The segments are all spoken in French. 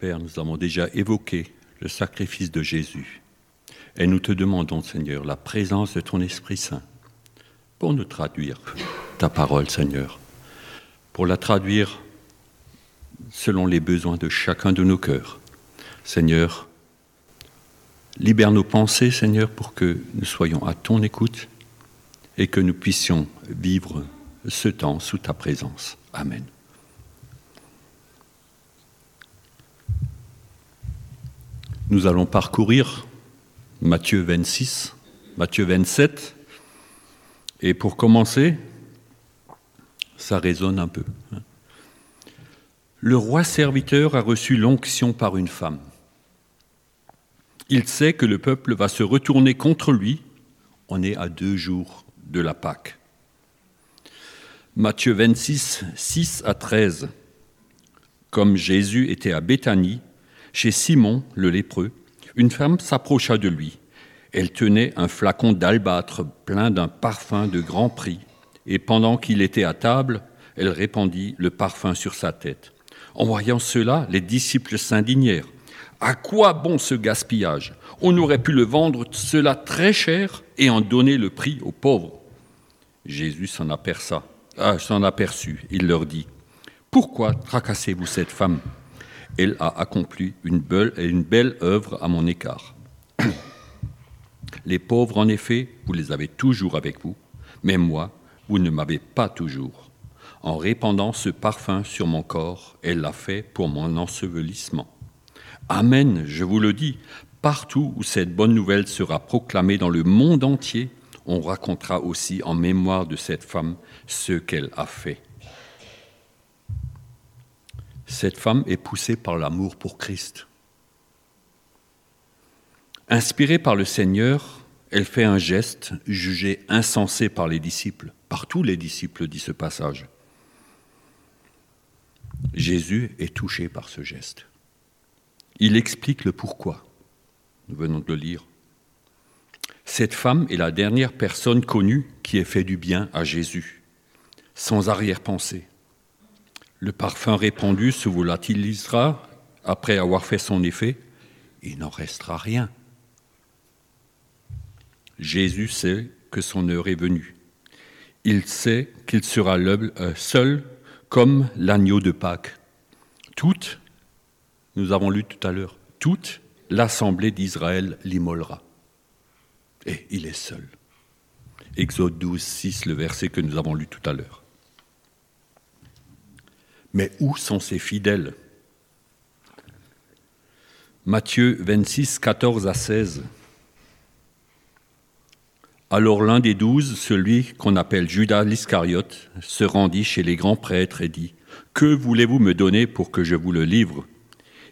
Père, nous avons déjà évoqué le sacrifice de Jésus. Et nous te demandons, Seigneur, la présence de ton Esprit Saint pour nous traduire ta parole, Seigneur, pour la traduire selon les besoins de chacun de nos cœurs. Seigneur, libère nos pensées, Seigneur, pour que nous soyons à ton écoute et que nous puissions vivre ce temps sous ta présence. Amen. Nous allons parcourir Matthieu 26, Matthieu 27, et pour commencer, ça résonne un peu. Hein. Le roi serviteur a reçu l'onction par une femme. Il sait que le peuple va se retourner contre lui. On est à deux jours de la Pâque. Matthieu 26, 6 à 13. Comme Jésus était à Béthanie, chez Simon le lépreux, une femme s'approcha de lui. Elle tenait un flacon d'albâtre plein d'un parfum de grand prix, et pendant qu'il était à table, elle répandit le parfum sur sa tête. En voyant cela, les disciples s'indignèrent. À quoi bon ce gaspillage? On aurait pu le vendre cela très cher et en donner le prix aux pauvres. Jésus s'en ah, aperçut. Il leur dit Pourquoi tracassez-vous cette femme? Elle a accompli une belle, une belle œuvre à mon écart. Les pauvres, en effet, vous les avez toujours avec vous, mais moi, vous ne m'avez pas toujours. En répandant ce parfum sur mon corps, elle l'a fait pour mon ensevelissement. Amen, je vous le dis, partout où cette bonne nouvelle sera proclamée dans le monde entier, on racontera aussi en mémoire de cette femme ce qu'elle a fait. Cette femme est poussée par l'amour pour Christ. Inspirée par le Seigneur, elle fait un geste jugé insensé par les disciples, par tous les disciples, dit ce passage. Jésus est touché par ce geste. Il explique le pourquoi. Nous venons de le lire. Cette femme est la dernière personne connue qui ait fait du bien à Jésus, sans arrière-pensée. Le parfum répandu se volatilisera après avoir fait son effet, il n'en restera rien. Jésus sait que son heure est venue. Il sait qu'il sera euh, seul comme l'agneau de Pâques. Toute, nous avons lu tout à l'heure, toute l'assemblée d'Israël l'immolera. Et il est seul. Exode 12, 6, le verset que nous avons lu tout à l'heure. Mais où sont ces fidèles? Matthieu 26, 14 à 16. Alors l'un des douze, celui qu'on appelle Judas l'Iscariote, se rendit chez les grands prêtres et dit Que voulez-vous me donner pour que je vous le livre?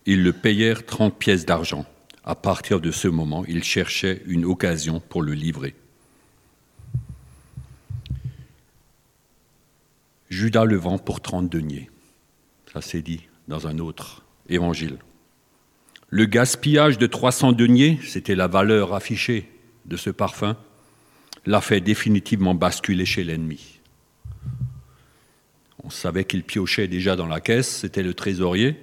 Ils le payèrent trente pièces d'argent. À partir de ce moment, il cherchait une occasion pour le livrer. Judas le vend pour trente deniers. Ça s'est dit dans un autre évangile. Le gaspillage de 300 deniers, c'était la valeur affichée de ce parfum l'a fait définitivement basculer chez l'ennemi. On savait qu'il piochait déjà dans la caisse, c'était le trésorier,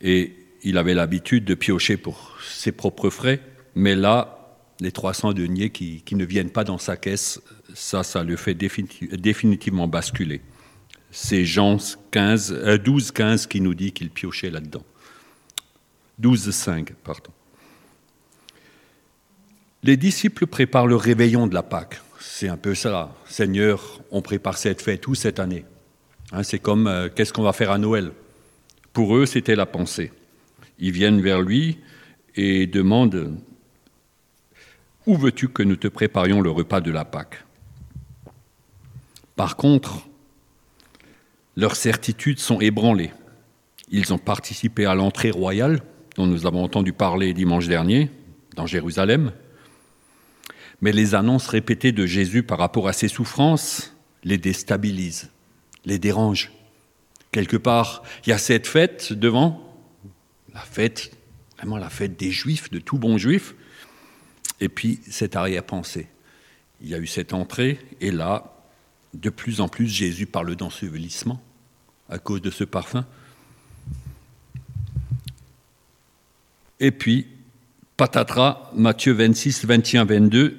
et il avait l'habitude de piocher pour ses propres frais, mais là, les 300 deniers qui, ne viennent pas dans sa caisse, ça, ça le fait définitivement basculer. C'est Jean 15, 12, 15 qui nous dit qu'il piochait là-dedans. 12, 5, pardon. Les disciples préparent le réveillon de la Pâque. C'est un peu ça. Seigneur, on prépare cette fête où cette année? Hein, C'est comme euh, qu'est-ce qu'on va faire à Noël? Pour eux, c'était la pensée. Ils viennent vers lui et demandent Où veux-tu que nous te préparions le repas de la Pâque? Par contre, leurs certitudes sont ébranlées. Ils ont participé à l'entrée royale, dont nous avons entendu parler dimanche dernier, dans Jérusalem. Mais les annonces répétées de Jésus par rapport à ses souffrances les déstabilisent, les dérangent. Quelque part, il y a cette fête devant, la fête, vraiment la fête des Juifs, de tout bon Juif, et puis cette arrière-pensée. Il y a eu cette entrée, et là, de plus en plus, Jésus parle d'ensevelissement à cause de ce parfum. Et puis, patatras, Matthieu 26, 21, 22,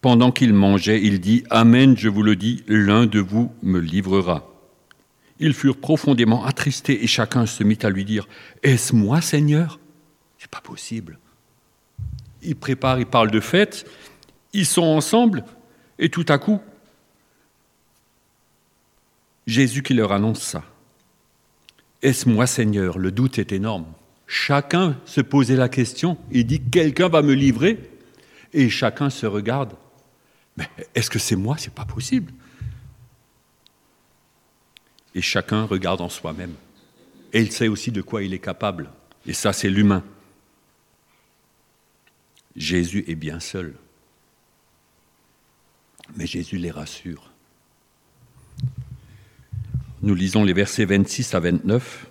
pendant qu'il mangeait, il dit, Amen, je vous le dis, l'un de vous me livrera. Ils furent profondément attristés et chacun se mit à lui dire, Est-ce moi, Seigneur? C'est pas possible. Ils préparent, ils parlent de fête, ils sont ensemble, et tout à coup, Jésus qui leur annonce ça. Est-ce moi Seigneur? Le doute est énorme. Chacun se posait la question, il dit, quelqu'un va me livrer? Et chacun se regarde. Mais est-ce que c'est moi? C'est pas possible. Et chacun regarde en soi-même. Et il sait aussi de quoi il est capable. Et ça, c'est l'humain. Jésus est bien seul. Mais Jésus les rassure. Nous lisons les versets 26 à 29.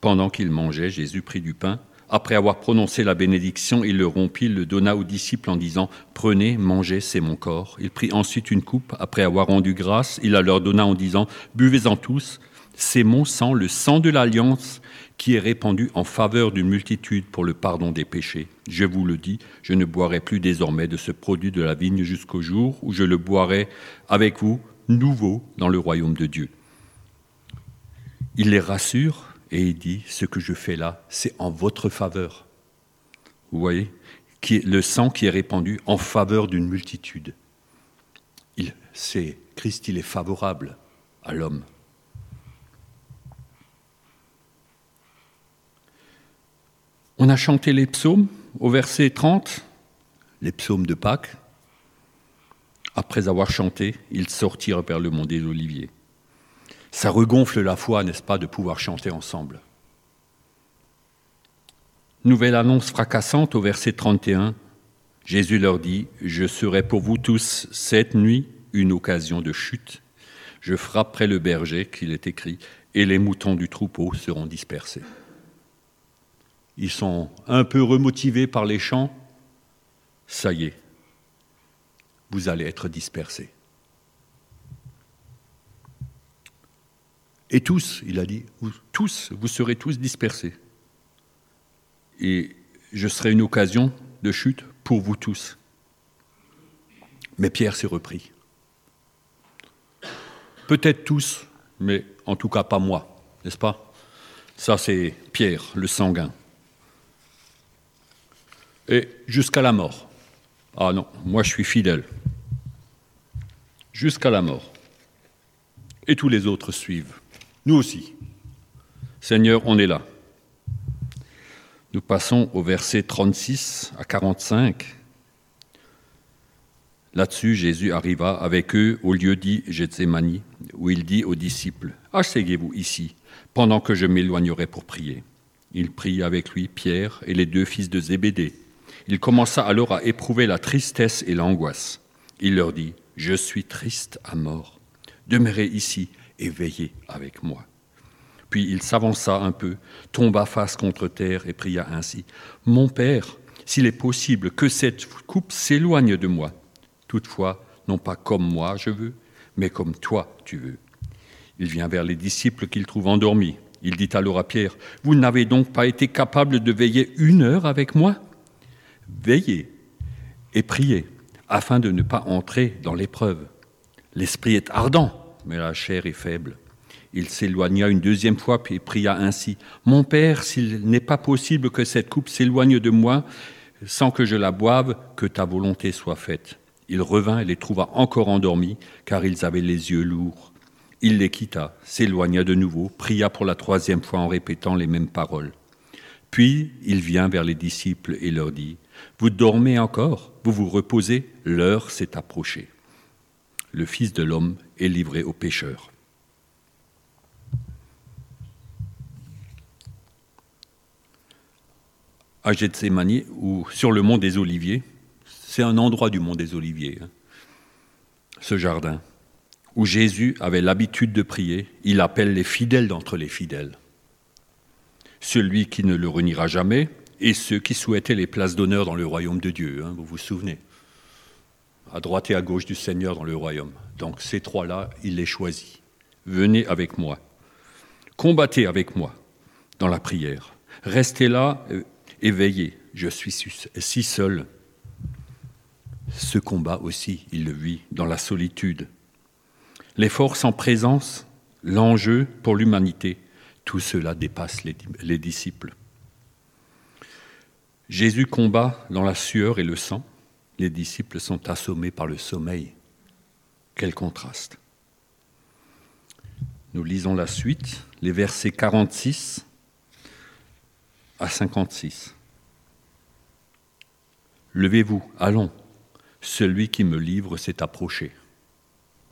Pendant qu'il mangeait, Jésus prit du pain. Après avoir prononcé la bénédiction, il le rompit, le donna aux disciples en disant Prenez, mangez, c'est mon corps. Il prit ensuite une coupe. Après avoir rendu grâce, il la leur donna en disant Buvez-en tous, c'est mon sang, le sang de l'alliance qui est répandu en faveur d'une multitude pour le pardon des péchés. Je vous le dis, je ne boirai plus désormais de ce produit de la vigne jusqu'au jour où je le boirai avec vous nouveau dans le royaume de Dieu. Il les rassure et il dit, ce que je fais là, c'est en votre faveur. Vous voyez Le sang qui est répandu en faveur d'une multitude. Il, c'est, Christ, il est favorable à l'homme. On a chanté les psaumes au verset 30, les psaumes de Pâques. Après avoir chanté, ils sortirent vers le mont des Oliviers. Ça regonfle la foi, n'est-ce pas, de pouvoir chanter ensemble. Nouvelle annonce fracassante au verset 31. Jésus leur dit, Je serai pour vous tous cette nuit une occasion de chute. Je frapperai le berger, qu'il est écrit, et les moutons du troupeau seront dispersés. Ils sont un peu remotivés par les chants. Ça y est, vous allez être dispersés. Et tous, il a dit, tous, vous serez tous dispersés. Et je serai une occasion de chute pour vous tous. Mais Pierre s'est repris. Peut-être tous, mais en tout cas pas moi, n'est-ce pas? Ça c'est Pierre, le sanguin. Et jusqu'à la mort. Ah non, moi je suis fidèle. Jusqu'à la mort. Et tous les autres suivent. Nous aussi. Seigneur, on est là. Nous passons au verset 36 à 45. Là-dessus, Jésus arriva avec eux au lieu dit Gethsemane, où il dit aux disciples Asseyez-vous ici, pendant que je m'éloignerai pour prier. Il prit avec lui Pierre et les deux fils de Zébédée. Il commença alors à éprouver la tristesse et l'angoisse. Il leur dit Je suis triste à mort. Demeurez ici et veillez avec moi. Puis il s'avança un peu, tomba face contre terre et pria ainsi. Mon Père, s'il est possible que cette coupe s'éloigne de moi, toutefois, non pas comme moi je veux, mais comme toi tu veux. Il vient vers les disciples qu'il trouve endormis. Il dit alors à Pierre, Vous n'avez donc pas été capable de veiller une heure avec moi Veillez et priez, afin de ne pas entrer dans l'épreuve. L'esprit est ardent, mais la chair est faible. Il s'éloigna une deuxième fois, puis pria ainsi Mon Père, s'il n'est pas possible que cette coupe s'éloigne de moi sans que je la boive, que ta volonté soit faite. Il revint et les trouva encore endormis, car ils avaient les yeux lourds. Il les quitta, s'éloigna de nouveau, pria pour la troisième fois en répétant les mêmes paroles. Puis il vient vers les disciples et leur dit Vous dormez encore? Vous vous reposez? L'heure s'est approchée le Fils de l'homme est livré aux pécheurs. À Gethsemane, ou sur le mont des Oliviers, c'est un endroit du mont des Oliviers, hein, ce jardin, où Jésus avait l'habitude de prier, il appelle les fidèles d'entre les fidèles. Celui qui ne le reniera jamais, et ceux qui souhaitaient les places d'honneur dans le royaume de Dieu, hein, vous vous souvenez à droite et à gauche du Seigneur dans le royaume. Donc ces trois-là, il les choisit. Venez avec moi. Combattez avec moi dans la prière. Restez là euh, Éveillé, je suis si seul. Ce combat aussi, il le vit dans la solitude. Les forces en présence, l'enjeu pour l'humanité, tout cela dépasse les disciples. Jésus combat dans la sueur et le sang. Les disciples sont assommés par le sommeil. Quel contraste. Nous lisons la suite, les versets 46 à 56. Levez-vous, allons, celui qui me livre s'est approché.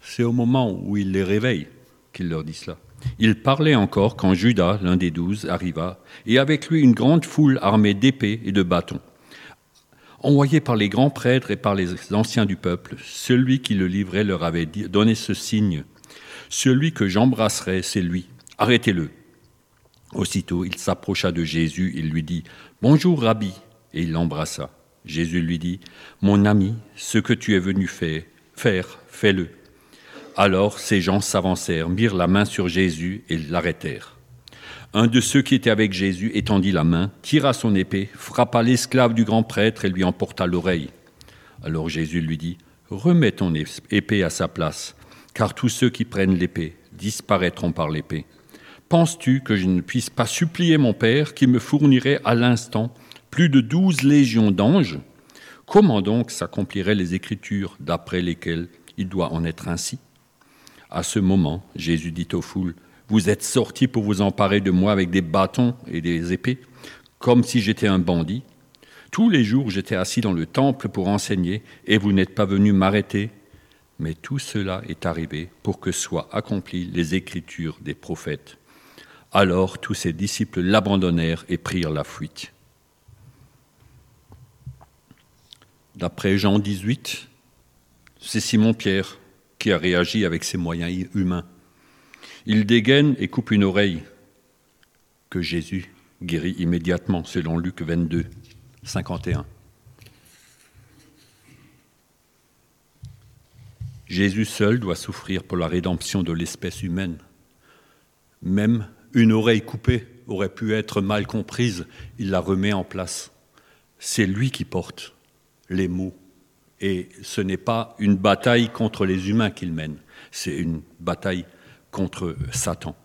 C'est au moment où il les réveille qu'il leur dit cela. Il parlait encore quand Judas, l'un des douze, arriva, et avec lui une grande foule armée d'épées et de bâtons. Envoyé par les grands prêtres et par les anciens du peuple, celui qui le livrait leur avait donné ce signe. Celui que j'embrasserai, c'est lui. Arrêtez-le. Aussitôt, il s'approcha de Jésus, il lui dit Bonjour, Rabbi, et il l'embrassa. Jésus lui dit Mon ami, ce que tu es venu faire fais-le. Alors ces gens s'avancèrent, mirent la main sur Jésus et l'arrêtèrent. Un de ceux qui étaient avec Jésus étendit la main, tira son épée, frappa l'esclave du grand prêtre et lui emporta l'oreille. Alors Jésus lui dit, Remets ton épée à sa place, car tous ceux qui prennent l'épée disparaîtront par l'épée. Penses-tu que je ne puisse pas supplier mon Père qui me fournirait à l'instant plus de douze légions d'anges? Comment donc s'accompliraient les Écritures d'après lesquelles il doit en être ainsi? À ce moment, Jésus dit aux foules, Vous êtes sortis pour vous emparer de moi avec des bâtons et des épées, comme si j'étais un bandit. Tous les jours j'étais assis dans le temple pour enseigner, et vous n'êtes pas venus m'arrêter. Mais tout cela est arrivé pour que soient accomplies les écritures des prophètes. Alors tous ses disciples l'abandonnèrent et prirent la fuite. D'après Jean 18, c'est Simon-Pierre qui a réagi avec ses moyens humains. Il dégaine et coupe une oreille que Jésus guérit immédiatement, selon Luc 22, 51. Jésus seul doit souffrir pour la rédemption de l'espèce humaine. Même une oreille coupée aurait pu être mal comprise, il la remet en place. C'est lui qui porte les mots et ce n'est pas une bataille contre les humains qu'il mène, c'est une bataille contre Satan.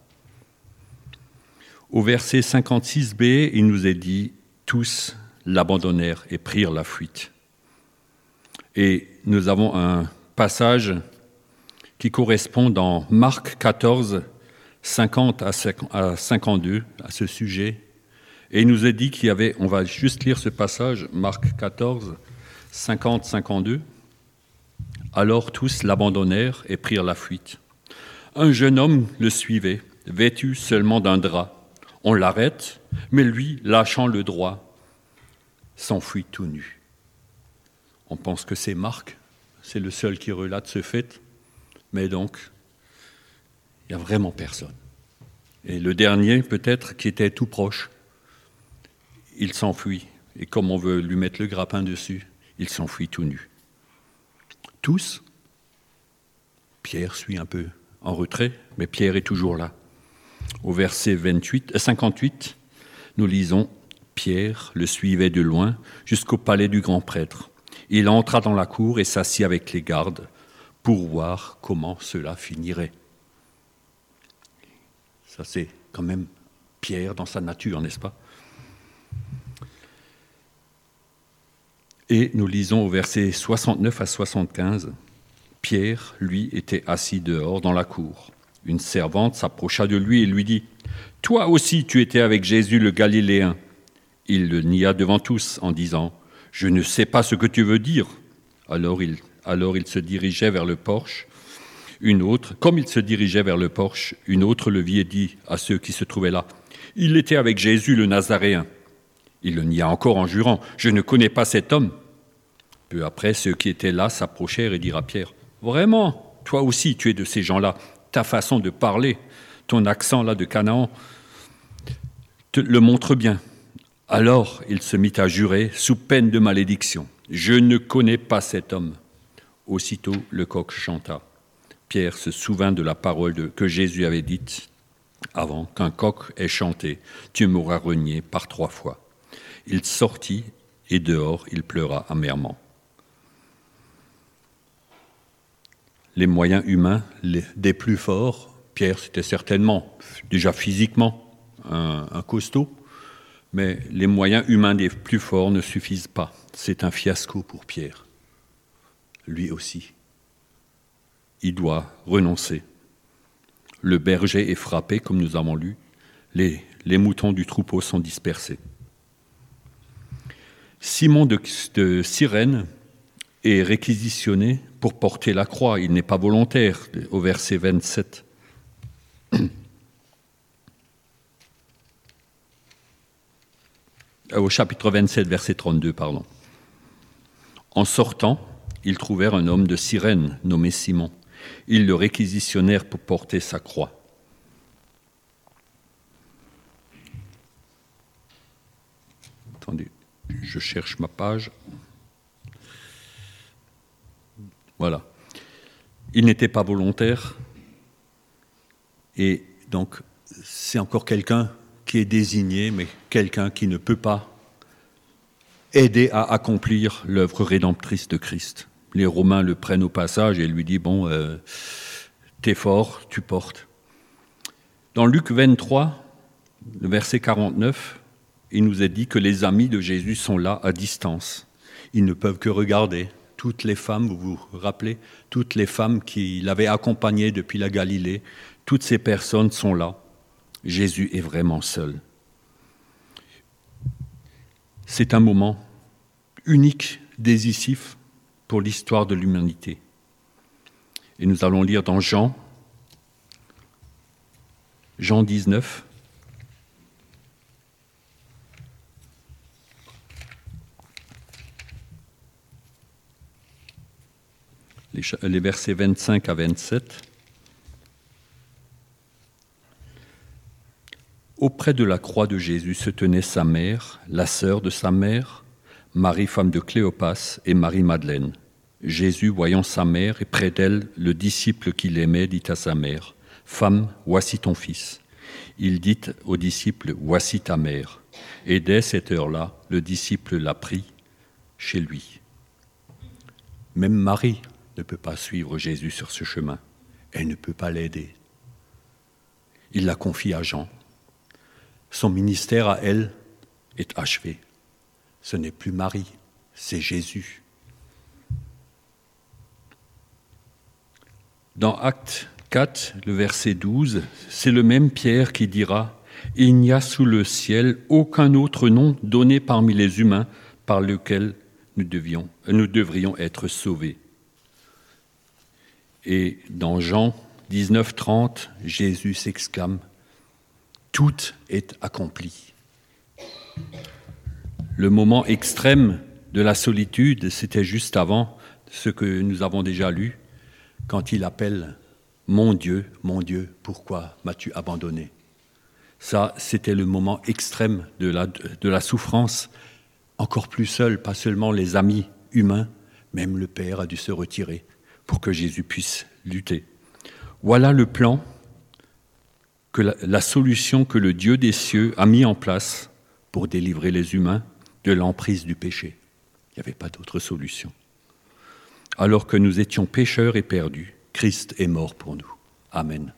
Au verset 56b, il nous est dit, tous l'abandonnèrent et prirent la fuite. Et nous avons un passage qui correspond dans Marc 14, 50 à 52 à ce sujet. Et il nous est dit qu'il y avait, on va juste lire ce passage, Marc 14, 50-52. Alors tous l'abandonnèrent et prirent la fuite. Un jeune homme le suivait, vêtu seulement d'un drap. On l'arrête, mais lui, lâchant le droit, s'enfuit tout nu. On pense que c'est Marc, c'est le seul qui relate ce fait, mais donc, il n'y a vraiment personne. Et le dernier, peut-être, qui était tout proche, il s'enfuit. Et comme on veut lui mettre le grappin dessus, il s'enfuit tout nu. Tous, Pierre suit un peu en retrait, mais Pierre est toujours là. Au verset 28, 58, euh, nous lisons Pierre le suivait de loin jusqu'au palais du grand prêtre. Il entra dans la cour et s'assit avec les gardes pour voir comment cela finirait. Ça, c'est quand même Pierre dans sa nature, n'est-ce pas? Et nous lisons au verset 69 à 75, Pierre, lui, était assis dehors dans la cour. Une servante s'approcha de lui et lui dit, Toi aussi tu étais avec Jésus le Galiléen. Il le nia devant tous en disant, Je ne sais pas ce que tu veux dire. Alors il, se dirigeait vers le porche. Une autre, comme il se dirigeait vers le porche, une autre le vit et dit à ceux qui se trouvaient là, Il était avec Jésus le Nazaréen. Il le nia encore en jurant, Je ne connais pas cet homme. Peu après, ceux qui étaient là s'approchèrent et dirent à Pierre, Vraiment, toi aussi tu es de ces gens-là, ta façon de parler, ton accent là de Canaan, te le montre bien. Alors il se mit à jurer, sous peine de malédiction, Je ne connais pas cet homme. Aussitôt le coq chanta. Pierre se souvint de la parole que Jésus avait dite avant qu'un coq ait chanté, Tu m'auras renié par trois fois. Il sortit et dehors il pleura amèrement. Les moyens humains des plus forts, Pierre c'était certainement déjà physiquement un, costaud, mais les moyens humains des plus forts ne suffisent pas. C'est un fiasco pour Pierre. Lui aussi. Il doit renoncer. Le berger est frappé, comme nous avons lu. Les, les moutons du troupeau sont dispersés. Simon de, de Cyrène est réquisitionné pour porter la croix. Il n'est pas volontaire, au verset 27. Au chapitre 27, verset 32, pardon. En sortant, ils trouvèrent un homme de Cyrène nommé Simon ils le réquisitionnèrent pour porter sa croix. Attendez, je cherche ma page. Voilà. Il n'était pas volontaire. Et donc, c'est encore quelqu'un qui est désigné, mais quelqu'un qui ne peut pas aider à accomplir l'œuvre rédemptrice de Christ les Romains le prennent au passage et lui disent Bon, euh, t'es fort, tu portes. Dans Luc 23, le verset 49, il nous est dit que les amis de Jésus sont là à distance. Ils ne peuvent que regarder. Toutes les femmes, vous vous rappelez, toutes les femmes qui l'avaient accompagné depuis la Galilée, toutes ces personnes sont là. Jésus est vraiment seul. C'est un moment unique, décisif, pour l'histoire de l'humanité. Et nous allons lire dans Jean, Jean 19, les versets 25 à 27. Auprès de la croix de Jésus se tenait sa mère, la sœur de sa mère, Marie femme de Cléopas et Marie-Madeleine. Jésus, voyant sa mère et près d'elle le disciple qu'il aimait, dit à sa mère, Femme, voici ton fils. Il dit au disciple, Voici ta mère. Et dès cette heure-là, le disciple l'a pris chez lui. Même Marie ne peut pas suivre Jésus sur ce chemin. Elle ne peut pas l'aider. Il la confie à Jean. Son ministère à elle est achevé. Ce n'est plus Marie, c'est Jésus. Dans Acte 4, le verset 12, c'est le même Pierre qui dira Il n'y a sous le ciel aucun autre nom donné parmi les humains par lequel nous, devions, nous devrions être sauvés. Et dans Jean 19, 30, Jésus s'exclame Tout est accompli. Le moment extrême de la solitude, c'était juste avant ce que nous avons déjà lu quand il appelle Mon Dieu, mon Dieu, pourquoi m'as-tu abandonné? Ça, c'était le moment extrême de la, de la souffrance, encore plus seul, pas seulement les amis humains, même le Père a dû se retirer pour que Jésus puisse lutter. Voilà le plan, la, la solution que le Dieu des cieux a mis en place pour délivrer les humains de l'emprise du péché. Il n'y avait pas d'autre solution. Alors que nous étions pécheurs et perdus, Christ est mort pour nous. Amen.